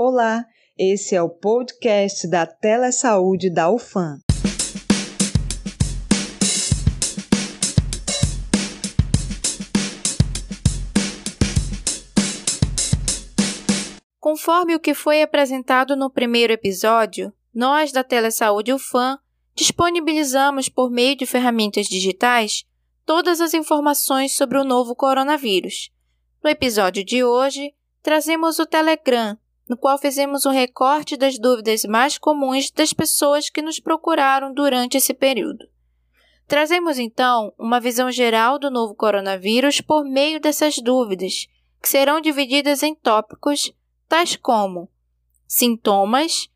Olá, esse é o podcast da Telesaúde da UFAM. Conforme o que foi apresentado no primeiro episódio, nós da Telesaúde UFAM disponibilizamos por meio de ferramentas digitais todas as informações sobre o novo coronavírus. No episódio de hoje, trazemos o Telegram, no qual fizemos um recorte das dúvidas mais comuns das pessoas que nos procuraram durante esse período. Trazemos então uma visão geral do novo coronavírus por meio dessas dúvidas, que serão divididas em tópicos tais como sintomas,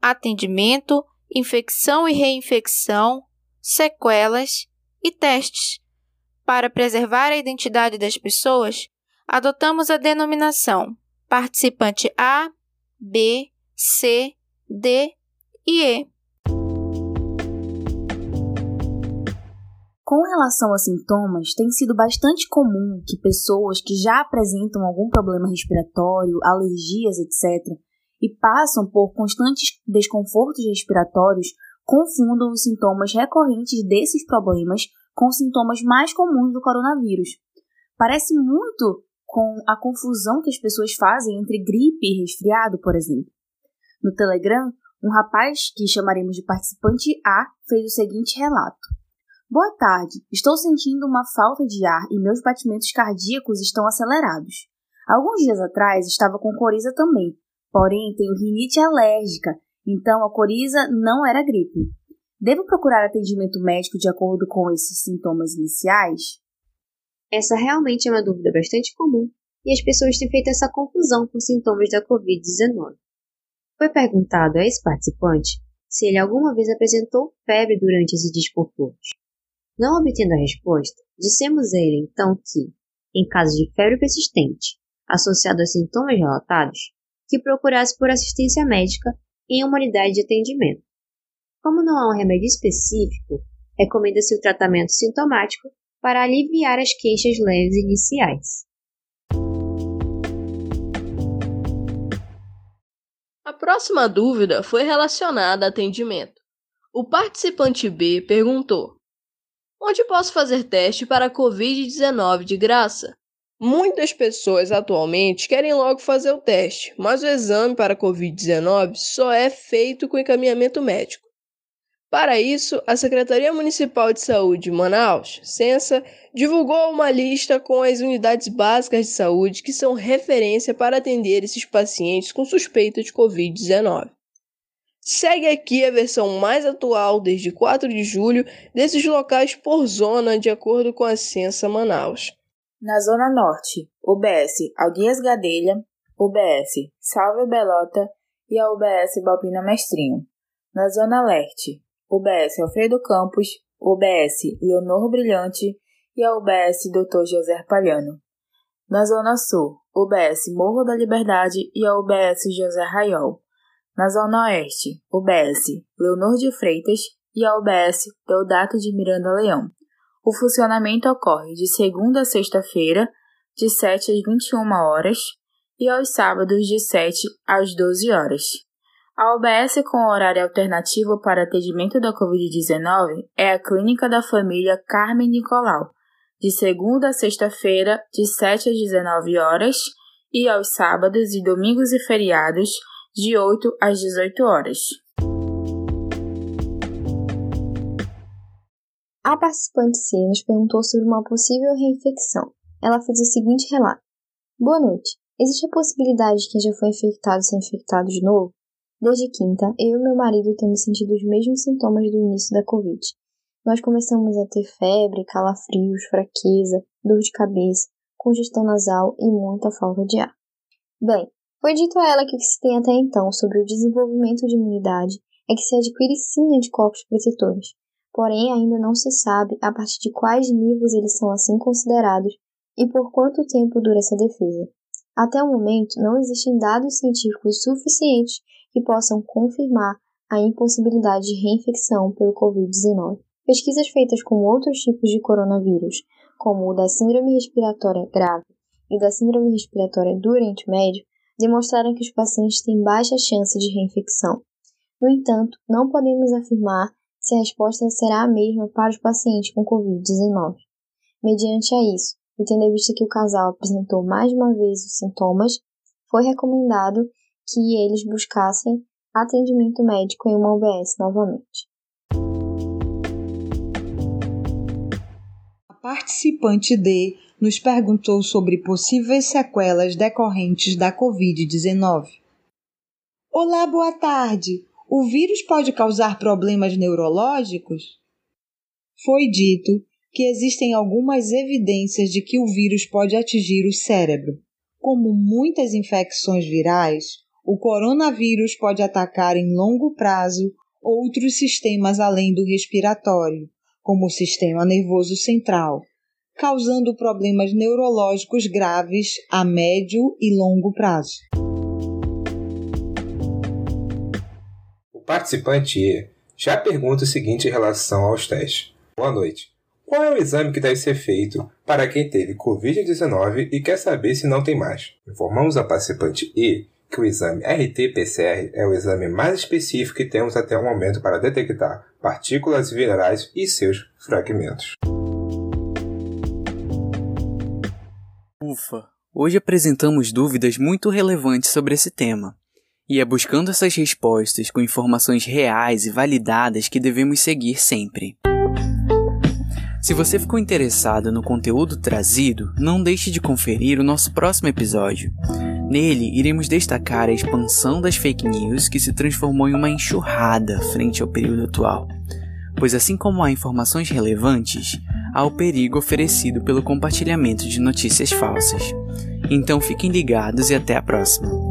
atendimento, infecção e reinfecção, sequelas e testes. Para preservar a identidade das pessoas, adotamos a denominação participante A, B, C, D e E. Com relação a sintomas, tem sido bastante comum que pessoas que já apresentam algum problema respiratório, alergias, etc., e passam por constantes desconfortos respiratórios confundam os sintomas recorrentes desses problemas com sintomas mais comuns do coronavírus. Parece muito com a confusão que as pessoas fazem entre gripe e resfriado, por exemplo. No Telegram, um rapaz que chamaremos de participante A fez o seguinte relato: Boa tarde, estou sentindo uma falta de ar e meus batimentos cardíacos estão acelerados. Alguns dias atrás estava com coriza também, porém tenho rinite alérgica, então a coriza não era gripe. Devo procurar atendimento médico de acordo com esses sintomas iniciais? Essa realmente é uma dúvida bastante comum e as pessoas têm feito essa confusão com sintomas da Covid-19. Foi perguntado a esse participante se ele alguma vez apresentou febre durante esses desconfortos. Não obtendo a resposta, dissemos a ele então que, em caso de febre persistente, associado a sintomas relatados, que procurasse por assistência médica em uma unidade de atendimento. Como não há um remédio específico, recomenda-se o tratamento sintomático para aliviar as queixas leves iniciais. A próxima dúvida foi relacionada a atendimento. O participante B perguntou: Onde posso fazer teste para a Covid-19 de graça? Muitas pessoas atualmente querem logo fazer o teste, mas o exame para a Covid-19 só é feito com encaminhamento médico. Para isso, a Secretaria Municipal de Saúde de Manaus, Censa, divulgou uma lista com as unidades básicas de saúde que são referência para atender esses pacientes com suspeita de Covid-19. Segue aqui a versão mais atual, desde 4 de julho, desses locais por zona, de acordo com a Censa Manaus. Na Zona Norte, UBS Alguinhas Gadelha, UBS Salve Belota e a UBS Balbina Mestrinho. Na Zona Leste, UBS Alfredo Campos, UBS Leonor Brilhante e a UBS Dr. José Palhano. Na Zona Sul, UBS Morro da Liberdade e a UBS José Raiol. Na Zona Oeste, UBS Leonor de Freitas e a UBS Deodato de Miranda Leão. O funcionamento ocorre de segunda a sexta-feira, de 7 às 21 horas, e aos sábados, de 7 às 12 horas. A UBS com horário alternativo para atendimento da Covid-19 é a Clínica da Família Carmen Nicolau, de segunda a sexta-feira, de 7 às 19 horas, e aos sábados e domingos e feriados, de 8 às 18 horas. A participante C nos perguntou sobre uma possível reinfecção. Ela fez o seguinte relato: Boa noite. Existe a possibilidade de quem já foi infectado ser infectado de novo? Desde quinta, eu e meu marido temos sentido os mesmos sintomas do início da Covid. Nós começamos a ter febre, calafrios, fraqueza, dor de cabeça, congestão nasal e muita falta de ar. Bem, foi dito a ela que o que se tem até então sobre o desenvolvimento de imunidade é que se adquire sim anticorpos protetores, porém ainda não se sabe a partir de quais níveis eles são assim considerados e por quanto tempo dura essa defesa. Até o momento, não existem dados científicos suficientes que possam confirmar a impossibilidade de reinfecção pelo Covid-19. Pesquisas feitas com outros tipos de coronavírus, como o da síndrome respiratória grave e da síndrome respiratória do Oriente Médio, demonstraram que os pacientes têm baixa chance de reinfecção. No entanto, não podemos afirmar se a resposta será a mesma para os pacientes com Covid-19. Mediante a isso, e tendo em vista que o casal apresentou mais uma vez os sintomas, foi recomendado que eles buscassem atendimento médico em uma UBS novamente. A participante D nos perguntou sobre possíveis sequelas decorrentes da Covid-19. Olá, boa tarde. O vírus pode causar problemas neurológicos? Foi dito que existem algumas evidências de que o vírus pode atingir o cérebro. Como muitas infecções virais, o coronavírus pode atacar em longo prazo outros sistemas além do respiratório, como o sistema nervoso central, causando problemas neurológicos graves a médio e longo prazo. O participante E já pergunta o seguinte em relação aos testes. Boa noite. Qual é o exame que deve ser feito para quem teve Covid-19 e quer saber se não tem mais? Informamos a participante E que o exame RT-PCR é o exame mais específico que temos até o momento para detectar partículas virais e seus fragmentos. Ufa! Hoje apresentamos dúvidas muito relevantes sobre esse tema. E é buscando essas respostas com informações reais e validadas que devemos seguir sempre. Se você ficou interessado no conteúdo trazido, não deixe de conferir o nosso próximo episódio. Nele, iremos destacar a expansão das fake news que se transformou em uma enxurrada frente ao período atual. Pois, assim como há informações relevantes, há o perigo oferecido pelo compartilhamento de notícias falsas. Então fiquem ligados e até a próxima!